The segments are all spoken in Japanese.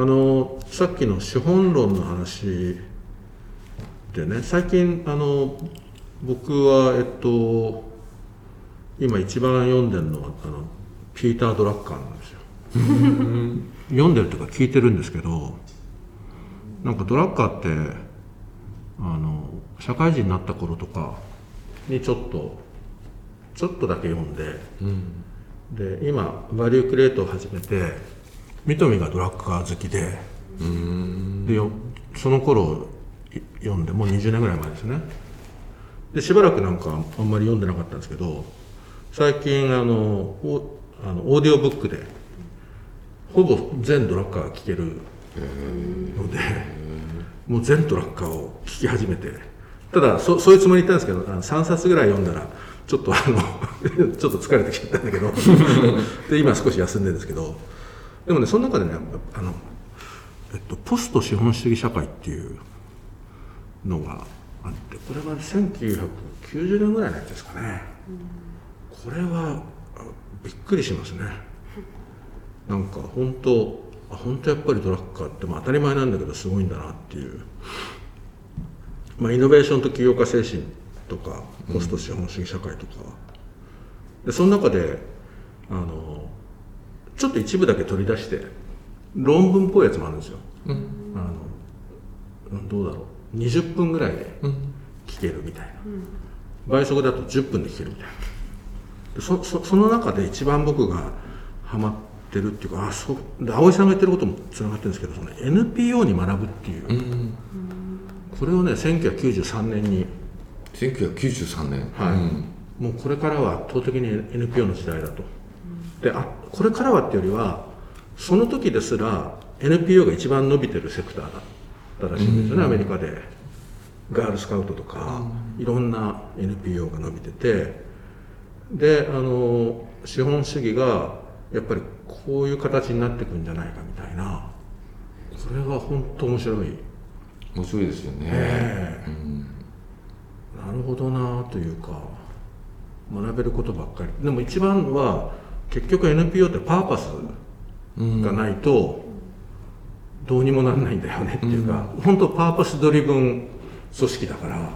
あのさっきの資本論の話でね最近あの僕はえっと今一番読んでるのはあのピーター・ドラッカーなんですよ。読んでるというか聞いてるんですけどなんかドラッカーってあの社会人になった頃とかにちょっとちょっとだけ読んで、で今バリュークレートを始めて三富がドラッカー好きででよその頃読んでもう20年ぐらい前ですね。でしばらくなんかあんまり読んでなかったんですけど最近あのおあのオーディオブックでほぼ全ドラッカーが聴けるのでもう全ドラッカーを聴き始めてただそそういうつもりで言ったんですけどあの3冊ぐらい読んだらちょっとあの ちょっと疲れてきちゃったんだけど で今少し休んでるんですけどでもねその中でねあの、えっと、ポスト資本主義社会っていうのがあってこれは1990年ぐらいのやつですかね、これはびっくりしますね。なんか本当あ本当やっぱりドラッカーって、まあ、当たり前なんだけどすごいんだなっていう、まあ、イノベーションと起業家精神とかポスト資本主義社会とか、でその中であのちょっと一部だけ取り出して論文っぽいやつもあるんですよ、あのどうだろう。20分ぐらいで聞けるみたいな、倍速だと10分で聞けるみたいな。でそそその中で一番僕がハマってるっていうかあそう。で葵さんが言ってることもつながってるんですけどその NPO に学ぶっていう、これをね1993年に。1993年。はい。うん。もうこれからは圧倒的に NPO の時代だと、であこれからはっていうよりはその時ですら NPO が一番伸びてるセクターだったらしいんですよね、アメリカで。ガールスカウトとか、いろんな NPO が伸びてて。であの資本主義がやっぱりこういう形になっていくんじゃないかみたいな。これが本当面白い。面白いですよね、ええ。うん。なるほどなというか学べることばっかり。でも一番は結局 NPO ってパーパスがないとどうにもなんないんだよねっていうか、本当パーパスドリブン組織だから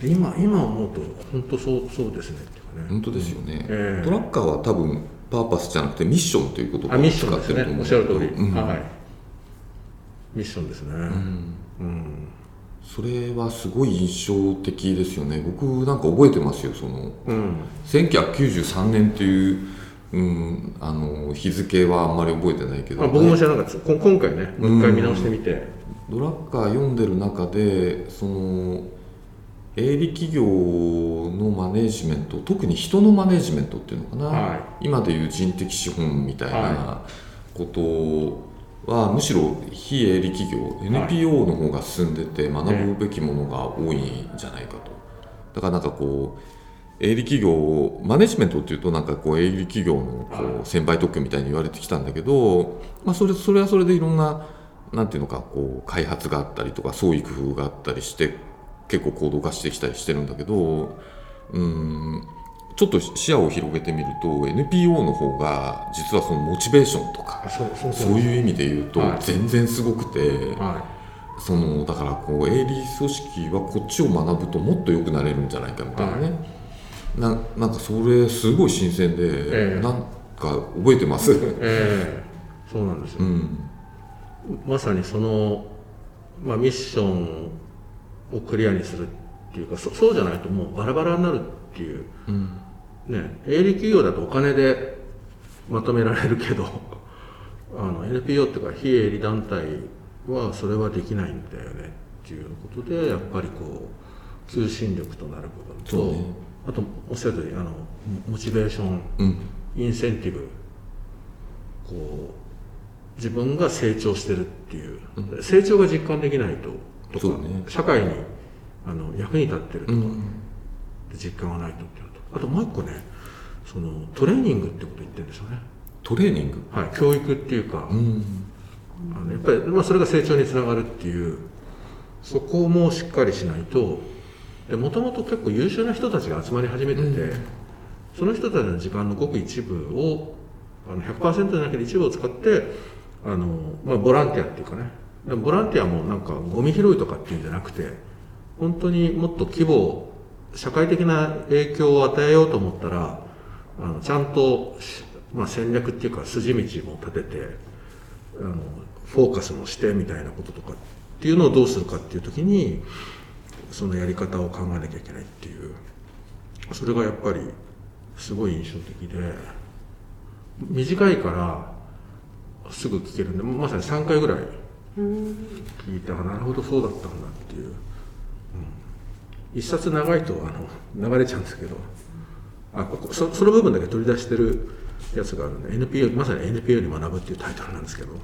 で今今思うと本当そうそうですねっていうかね。本当ですよね、ええ。トラッカーは多分パーパスじゃなくてミッションということをあミッションです使ってると思ねおっうんだけど。しゃる通り、うん。はい。ミッションですね。うん、それはすごい印象的ですよね。僕なんか覚えてますよその。うん。1993年っていう、うん、あの日付はあんまり覚えてないけど、まあ、僕も知らなかった。ですこ今回ねもう一回見直してみて、ドラッカー読んでる中でその営利企業のマネジメント特に人のマネジメントっていうのかな、はい。今でいう人的資本みたいなはことは、むしろ非営利企業 NPO の方が進んでて学ぶべきものが多いんじゃないかと。だからなんかこう営利企業マネジメントっていうとなんかこう営利企業のこはう先輩特許みたいに言われてきたんだけど、まあ、それそれはそれでいろんななんていうのかこう開発があったりとか創意工夫があったりして結構行動化してきたりしてるんだけどうんちょっと視野を広げてみると NPO の方が実はそのモチベーションとかあそういう意味で言うとはい。全然すごくて。はそのだからこう営利組織はこっちを学ぶともっと良くなれるんじゃないかみたいなね、ななんかそれすごい新鮮で、ええ。なんか覚えてます、いええ。そうなんですよ、うん、まさにその、まあ、ミッションをクリアにするっていうかそそうじゃないともうバラバラになるっていう、ね営利企業だとお金でまとめられるけど あの NPO っていうか非営利団体はそれはできないんだよねっていうことでやっぱりこう求心力となる部分と、そうね。あとおっしゃる通りあのモチベーションうん。インセンティブこう自分が成長してるっていう、成長が実感できないととか、ね。社会にあの役に立ってるとか、うん実感がないとってあともう一個ねそのトレーニングってこと言ってるんですよね、トレーニング？はい、教育っていうか、うん。あのやっぱり、まあ、それが成長につながるっていう。そこもしっかりしないと。もともと結構優秀な人たちが集まり始めてて、その人たちの時間のごく一部をあの100%じゃなくて一部を使ってあの、まあ、ボランティアっていうかね。ボランティアもなんかゴミ拾いとかっていうんじゃなくて本当にもっと規模社会的な影響を与えようと思ったらあのちゃんと、まあ、戦略っていうか筋道も立ててあのフォーカスもしてみたいなこととかっていうのをどうするかっていう時にそのやり方を考えなきゃいけないっていう。それがやっぱりすごい印象的で短いからすぐ聞けるんでまさに3回ぐらい聞いたらなるほどそうだったんだっていう、一冊長いとあの流れちゃうんですけどあここそその部分だけ取り出してるやつがあるんで NPO まさに NPO に学ぶっていうタイトルなんですけどこ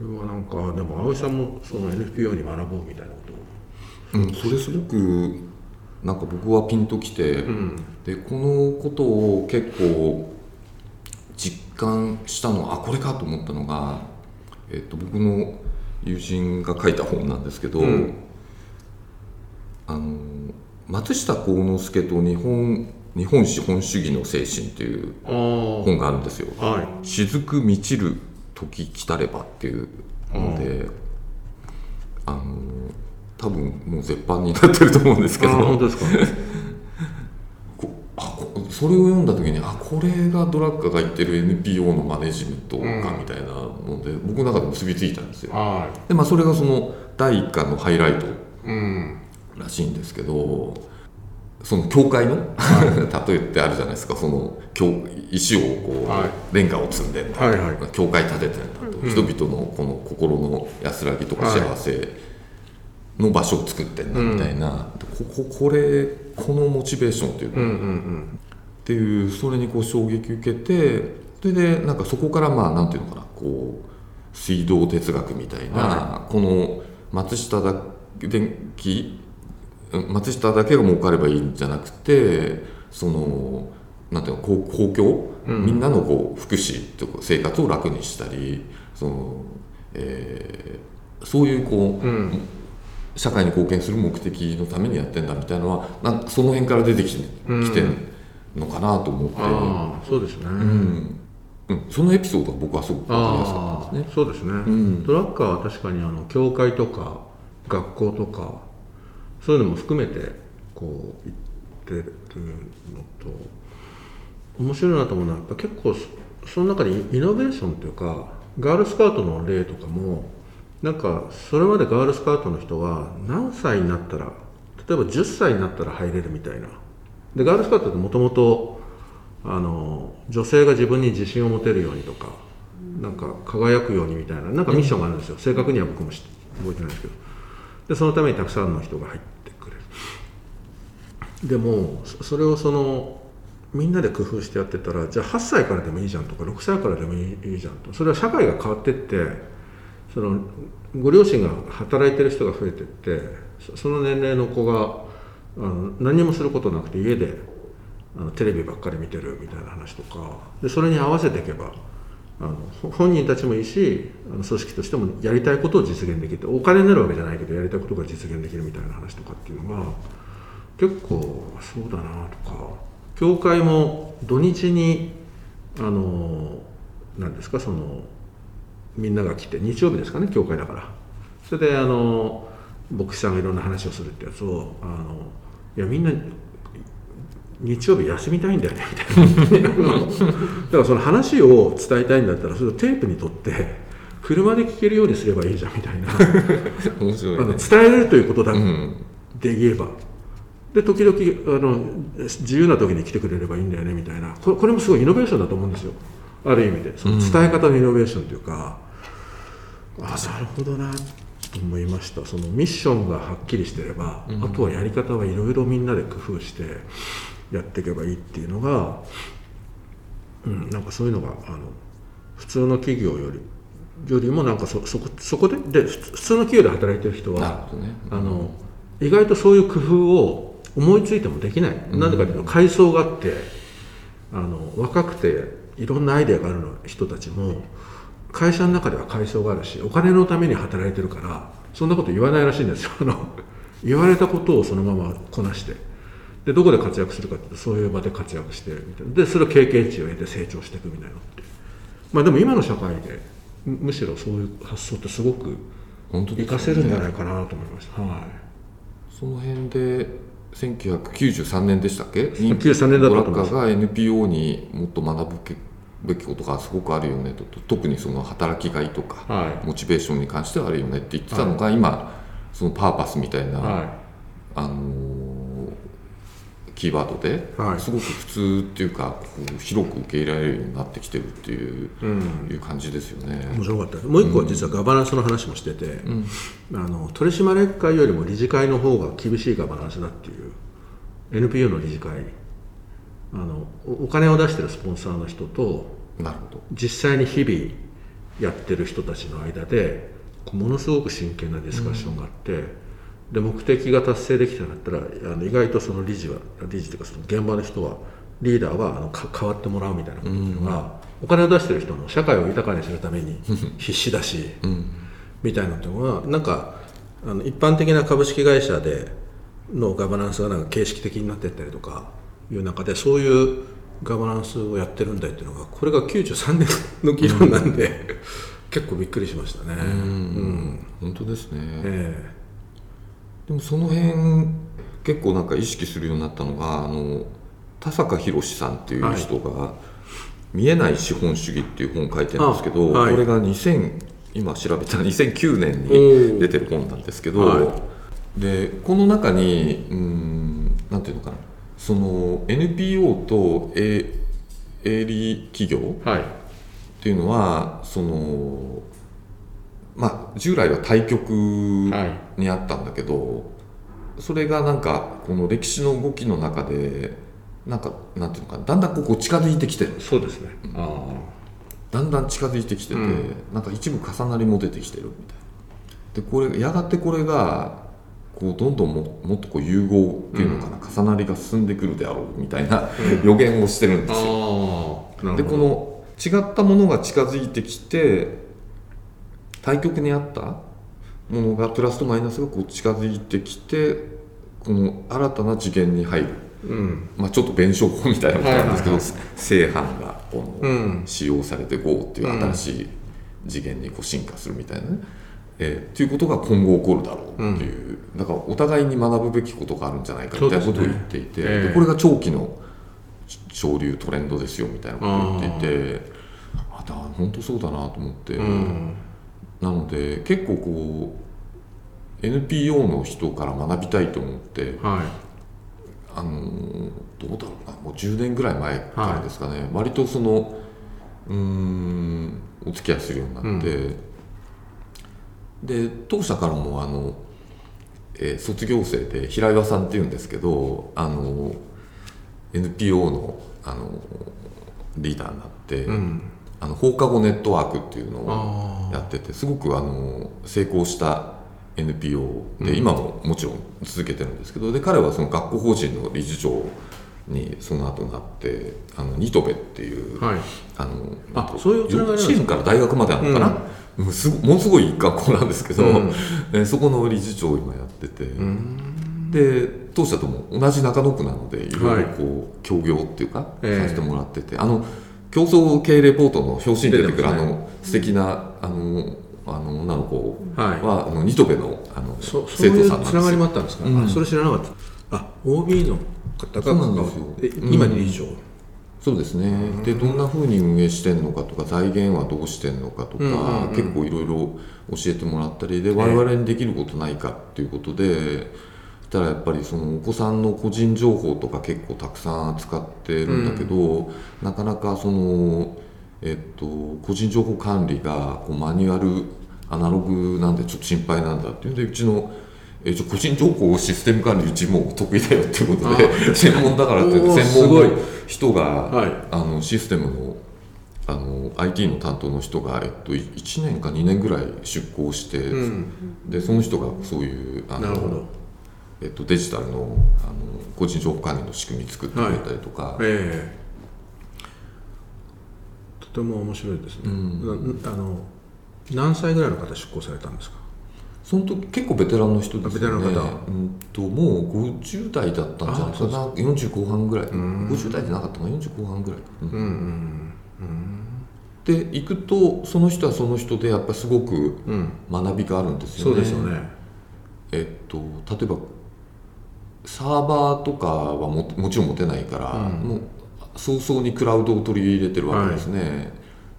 れはなんかでも葵さんもその NPO に学ぼうみたいなことを。うんそれすごくなんか僕はピンときて、うん、でこのことを結構実感したのはあこれかと思ったのが、えっと、僕の友人が書いた本なんですけど、うん、松下幸之助と日本日本資本主義の精神っていう本があるんですよ。はい、雫満ちる時来たればっていうので、あの多分もう絶版になってると思うんですけど。本当ですか？あそれを読んだ時にあこれがドラッカーが言ってる NPO のマネジメントかみたいなので、うん、僕の中で結びついたんですよ、はい、でまあそれがその第1巻のハイライトらしいんですけど、その教会の、はい、例えってあるじゃないですかその石をこう、はい、レンガを積んでんだ、はいはい、教会建ててんだと、うん、人々のこの心の安らぎとか幸せの場所を作ってんだみたいな、うん、ここれこのモチベーションっていうの、うんうんうん、っていうそれにこう衝撃受けてそれでなんかそこからまあなんていうのかなこう水道哲学みたいな、はい、この松下だ電気松下だけが儲かればいいんじゃなくてそのなんていうの公公共、うん、みんなのこう福祉とか生活を楽にしたりその、えー、そういうこう、うん。社会に貢献する目的のためにやってんだみたいなのはなんかその辺から出てきて,、きてるのかなと思って、あそうですね、うん。うん、そのエピソードが僕はすごく分かりやすかったですね。そうですね、うん、トラッカーは確かにあの教会とか学校とかそういうのも含めてこう言ってるのと面白いなと思うのはやっぱ結構その中でイノベーションというかガールスカウトの例とかもなんかそれまでガールスカウトの人は何歳になったら例えば10歳になったら入れるみたいな。でガールスカウトってもともと女性が自分に自信を持てるようにとかなんか輝くようにみたいななんかミッションがあるんですよ。正確には僕も覚えてないですけど。でそのためにたくさんの人が入ってくれる。でもそれをそのみんなで工夫してやってたらじゃあ8歳からでもいいじゃんとか6歳からでもいいじゃんと。それは社会が変わってってそのご両親が働いてる人が増えてってその年齢の子があの何もすることなくて家であのテレビばっかり見てるみたいな話とかでそれに合わせていけばあの本人たちもいいしあの組織としてもやりたいことを実現できてお金になるわけじゃないけどやりたいことが実現できるみたいな話とかっていうのが結構そうだなとか。教会も土日にあの何ですかそのみんなが来て日曜日ですかね教会だから。それであの牧師さんがいろんな話をするってやつをあのいやみんな日曜日休みたいんだよねみたいな。だからその話を伝えたいんだったらそれをテープに取って車で聞けるようにすればいいじゃんみたいな。面白い、ね、あの伝えるということだ、うん、で言えば。で時々あの自由な時に来てくれればいいんだよねみたいな。これこれもすごいイノベーションだと思うんですよ。ある意味で。その伝え方のイノベーションというか、あなるほどなと思いました。そのミッションがはっきりしてれば、うん、あとはやり方はいろいろみんなで工夫してやっていけばいいっていうのが、うん、なんかそういうのがあの普通の企業よりよりもなんかそそこそこでで普通の企業で働いてる人は、ねうん、あの意外とそういう工夫を思いついてもできない、うん、なんでかというと階層があってあの若くていろんなアイデアがある人たちも会社の中では階層があるしお金のために働いてるからそんなこと言わないらしいんですよ。あの言われたことをそのままこなしてでどこで活躍するかってそういう場で活躍してみたいな。でそれを経験値を得て成長していくみたいなってまあでも今の社会でむむしろそういう発想ってすごく活かせるんじゃないかなと思いました、はい。その辺で1993年でしたっけ？93年だったが NPO にもっと学ぶべきことがすごくあるよねと特にその働きがいとか、はい。モチベーションに関してはあるよねって言ってたのが、今そのパーパスみたいな、はあのーキーワードで、はい。すごく普通っていうかこう広く受け入れられるようになってきてるっていう,、いう感じですよね。い面白かった。もう一個は実はガバナンスの話もしてて、あの取締役会よりも理事会の方が厳しいガバナンスだっていう NPO の理事会。あのおお金を出してるスポンサーの人となるほど。実際に日々やってる人たちの間でものすごく真剣なディスカッションがあって、で目的が達成できたんだったらあの意外とその理事は理事というかその現場の人はリーダーはあのか変わってもらうみたいなことっていうのが、お金を出してる人も社会を豊かにするために必死だし、みたいなのっていうのはなんかあの一般的な株式会社でのガバナンスがなんか形式的になっていったりとかいう中でそういうガバナンスをやってるんだっていうのがこれが93年の議論なんで、結構びっくりしましたね。うん。本当ですね、えでもその辺結構なんか意識するようになったのがあの田坂宏さんっていう人が「見えない資本主義」っていう本を書いてるんですけど、あはい。これが2000今調べたら2009年に出てる本なんですけど、はでこの中にうんなんていうのかなその NPO と営営利企業はい。っていうのはそのまあ従来は対極はいにあったんだけど、それがなんかこの歴史の動きの中でなんかなんていうのかなだんだんこう近づいてきてるそうですね。あだんだん近づいてきてて、うん。なんか一部重なりも出てきてるみたいな。でこれやがてこれがこうどんどんももっとこう融合っていうのかな、重なりが進んでくるであろうみたいな、予言をしてるんですよ。でこの違ったものが近づいてきて対極にあったものがプラスとマイナスがこう近づいてきてこの新たな次元に入る、うん。まあ、ちょっと弁証法みたいなことなんですけど、はい正反がこの、うん。使用されて GO っていう新しい次元にこう進化するみたいなね、えーっていうことが今後起こるだろうっていう、だからお互いに学ぶべきことがあるんじゃないかみたいなことを言っていて、ねええ。でこれが長期の潮流トレンドですよみたいなことを言っていてあだ本当そうだなと思って、うんなので結構こう NPO の人から学びたいと思ってはい。あのーどうだろうなもう10年ぐらい前からですかね、割とそのうーんお付き合いするようになって、で当社からもあの、えー卒業生で平岩さんっていうんですけどあの NPO のあのリーダーになって、うんあの放課後ネットワークっていうのをあやっててすごくあの成功した NPO で、今ももちろん続けてるんですけどで彼はその学校法人の理事長にその後なってあのニトベっていう、はい。あのあそういうつながりなんですか？ら大学まであるのかな、うん。すごものすごい学校なんですけど、うん。えーそこの理事長を今やってて、で当社とも同じ中野区なのでいろいろこう協業っていうか、ええ。させてもらっててあの競争系レポートの表紙に出てくるね。の素敵なあのあの女の子はい。は、あのニトベのあの生徒さんなんですつながりもよあったんですか、うん。あそれ知らなかった。あ OB の方が今理事長、そうですね。でどんなふうに運営してんのかとか財源はどうしてんのかとか、うんうんうん。結構いろいろ教えてもらったりで我々にできることないかっていうことで、たらやっぱりそのお子さんの個人情報とか結構たくさん扱ってるんだけど、なかなかその、えっと、個人情報管理がこうマニュアルアナログなんでちょっと心配なんだっていう。んでうちのえー、個人情報システム管理うちもう得意だよっていうことで 専門だからって専門の人が、はい。あのシステムのあの IT の担当の人が、えっと、1年か2年ぐらい出向して、うん。でその人がそういうあのえっと、デジタルのあの個人情報管理の仕組み作ってくれたりとか、ええ。とても面白いですね、なあの何歳ぐらいの方出向されたんですか？その時結構ベテランの人ですよね。ベテランの方。うんともう50代だったんじゃないかな。40後半ぐらい。50代じゃなかったかな。40後半ぐらいか、うんうんうん。うん。で行くとその人はその人でやっぱりすごくうん。学びがあるんですよね。そうですよね。えっと、例えばサーバーとかはももちろん持てないから、うん。もう早々にクラウドを取り入れてるわけですね、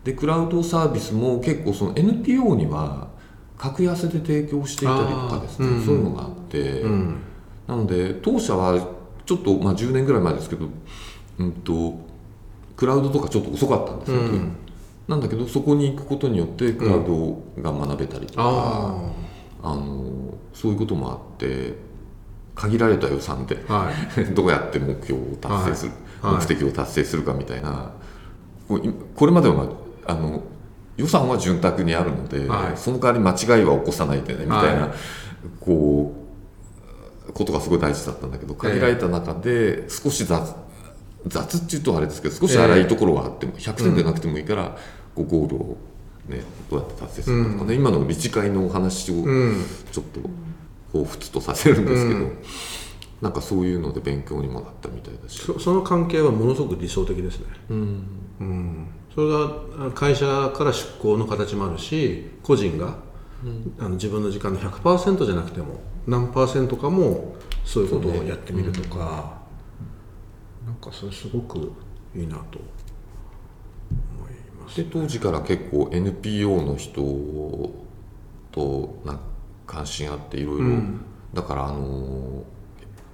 でクラウドサービスも結構その NPO には格安で提供していたりとかですね、うん。そういうのがあって、うん。なので当社はちょっと、まあ、10年ぐらい前ですけど、うん、とクラウドとかちょっと遅かったんですよ、うん。なんだけどそこに行くことによってクラウドが学べたりとか、ああのそういうこともあって限られた予算であはい。どうやって目標を達成する、はい。はい。目的を達成するかみたいな。これまではあの予算は潤沢にあるので、はい。その代わり間違いは起こさないでねみたいな、はい。こうことがすごい大事だったんだけど限られた中で少し雑雑っていうとあれですけど少し荒いところはあっても100点でなくてもいいから、こうゴールを、ね、どうやって達成するかとかね、今の理事会のお話をうん。ちょっと彷彿とさせるんですけど、うん。なんかそういうので勉強にもなったみたいだし、そその関係はものすごく理想的ですね。うん、うん。それがあ会社から出向の形もあるし個人が、あの自分の時間の100%じゃなくても何パーセントかもそういうことをやってみるとか、なんかそれすごくいいなと。思いますで当時から結構 NPO の人とな関心あっていろいろ、うん。だからあの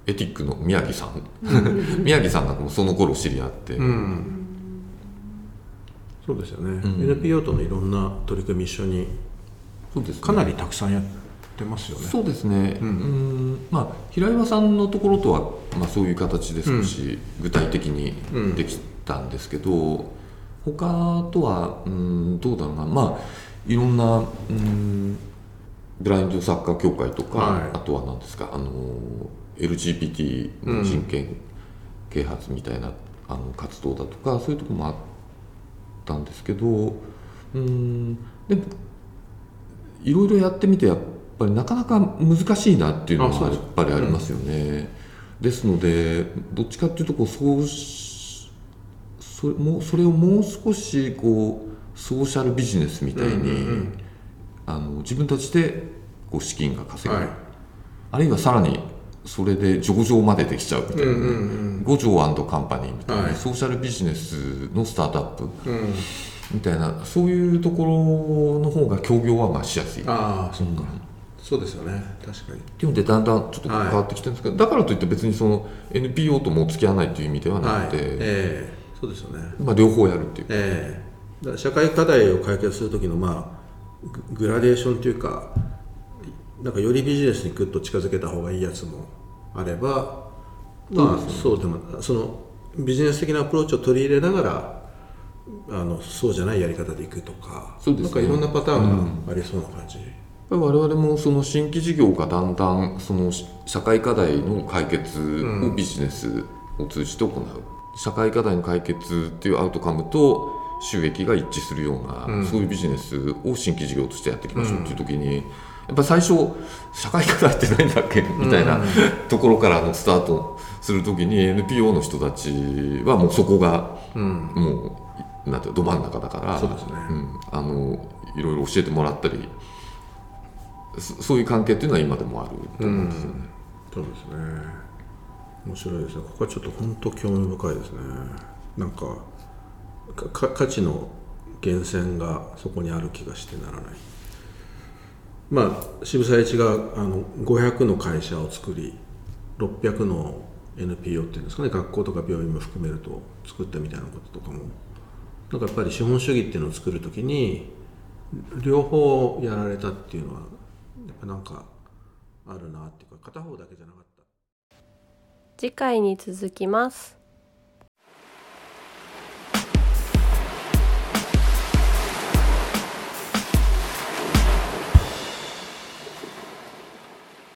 エティックの宮城さん。宮城さんなんかもその頃知り合って、うん。そうですよね、うん。NPO とのいろんな取り組み一緒に。そうですね。かなりたくさんやってますよね。そうですね、ううん。んまあ、平岩さんのところとは、まあ、そういう形で少し具体的にできたんですけど、他とは、うん、どうだろうな、まあ、いろんな、うん、ブラインドサッカー協会とか、はい。あとは何ですかあの LGBT の人権啓発みたいな、あの活動だとかそういうところもあったんですけど、うん、でもいろいろやってみてやっぱりなかなか難しいなっていうのはやっぱりありますよね。ですのでどっちかっていうとこうそうしそれもそれをもう少しこうソーシャルビジネスみたいに、うんうんうんあの自分たちでこう資金が稼ぐ、はい。あるいはさらにそれで上場までできちゃうみたいな、うんうん五条カンパニーみたいな、はい。ソーシャルビジネスのスタートアップ。うん。うんみたいな。そういうところの方が協業はまあしやすい。ああ。そうんそうですよね。確かに。っていうのでだんだんちょっと変わってきてるんですけど、だからといって別にその NPO とも付き合わないという意味ではなはい。くて、ええ。そうですよね。まあ、両方やるっていう、ええ。だから社会課題を解決する時のまあググラデーションというかなんかよりビジネスにグッと近づけた方がいいやつもあればまあそうでもそのビジネス的なアプローチを取り入れながらあのそうじゃないやり方でいくとかそうですね。なんかいろんなパターンがありそうな感じ、やっぱり我々もその新規事業がだんだんその社会課題の解決をビジネスを通じて行う、社会課題の解決っていうアウトカムと収益が一致するような、うん。そういうビジネスを新規事業としてやっていきましょうっていう時に、やっぱり最初社会課題って何だっけ？みたいなところからのスタートする時に NPO の人たちはもうそこがうん。もうなんていうのど真ん中だからそうですね。うん、あのいろいろ教えてもらったりそそういう関係っていうのは今でもあると思うんですよね。そうですね。面白いですね。ここはちょっと本当興味深いですね。なんかか価値の源泉がそこにある気がしてならない。まあ渋沢栄一があの500の会社を作り600の NPO っていうんですかね学校とか病院も含めると作ったみたいなこととかもなんかやっぱり資本主義っていうのを作るときに両方やられたっていうのはやっぱなんかあるなっていうか片方だけじゃなかった。次回に続きます。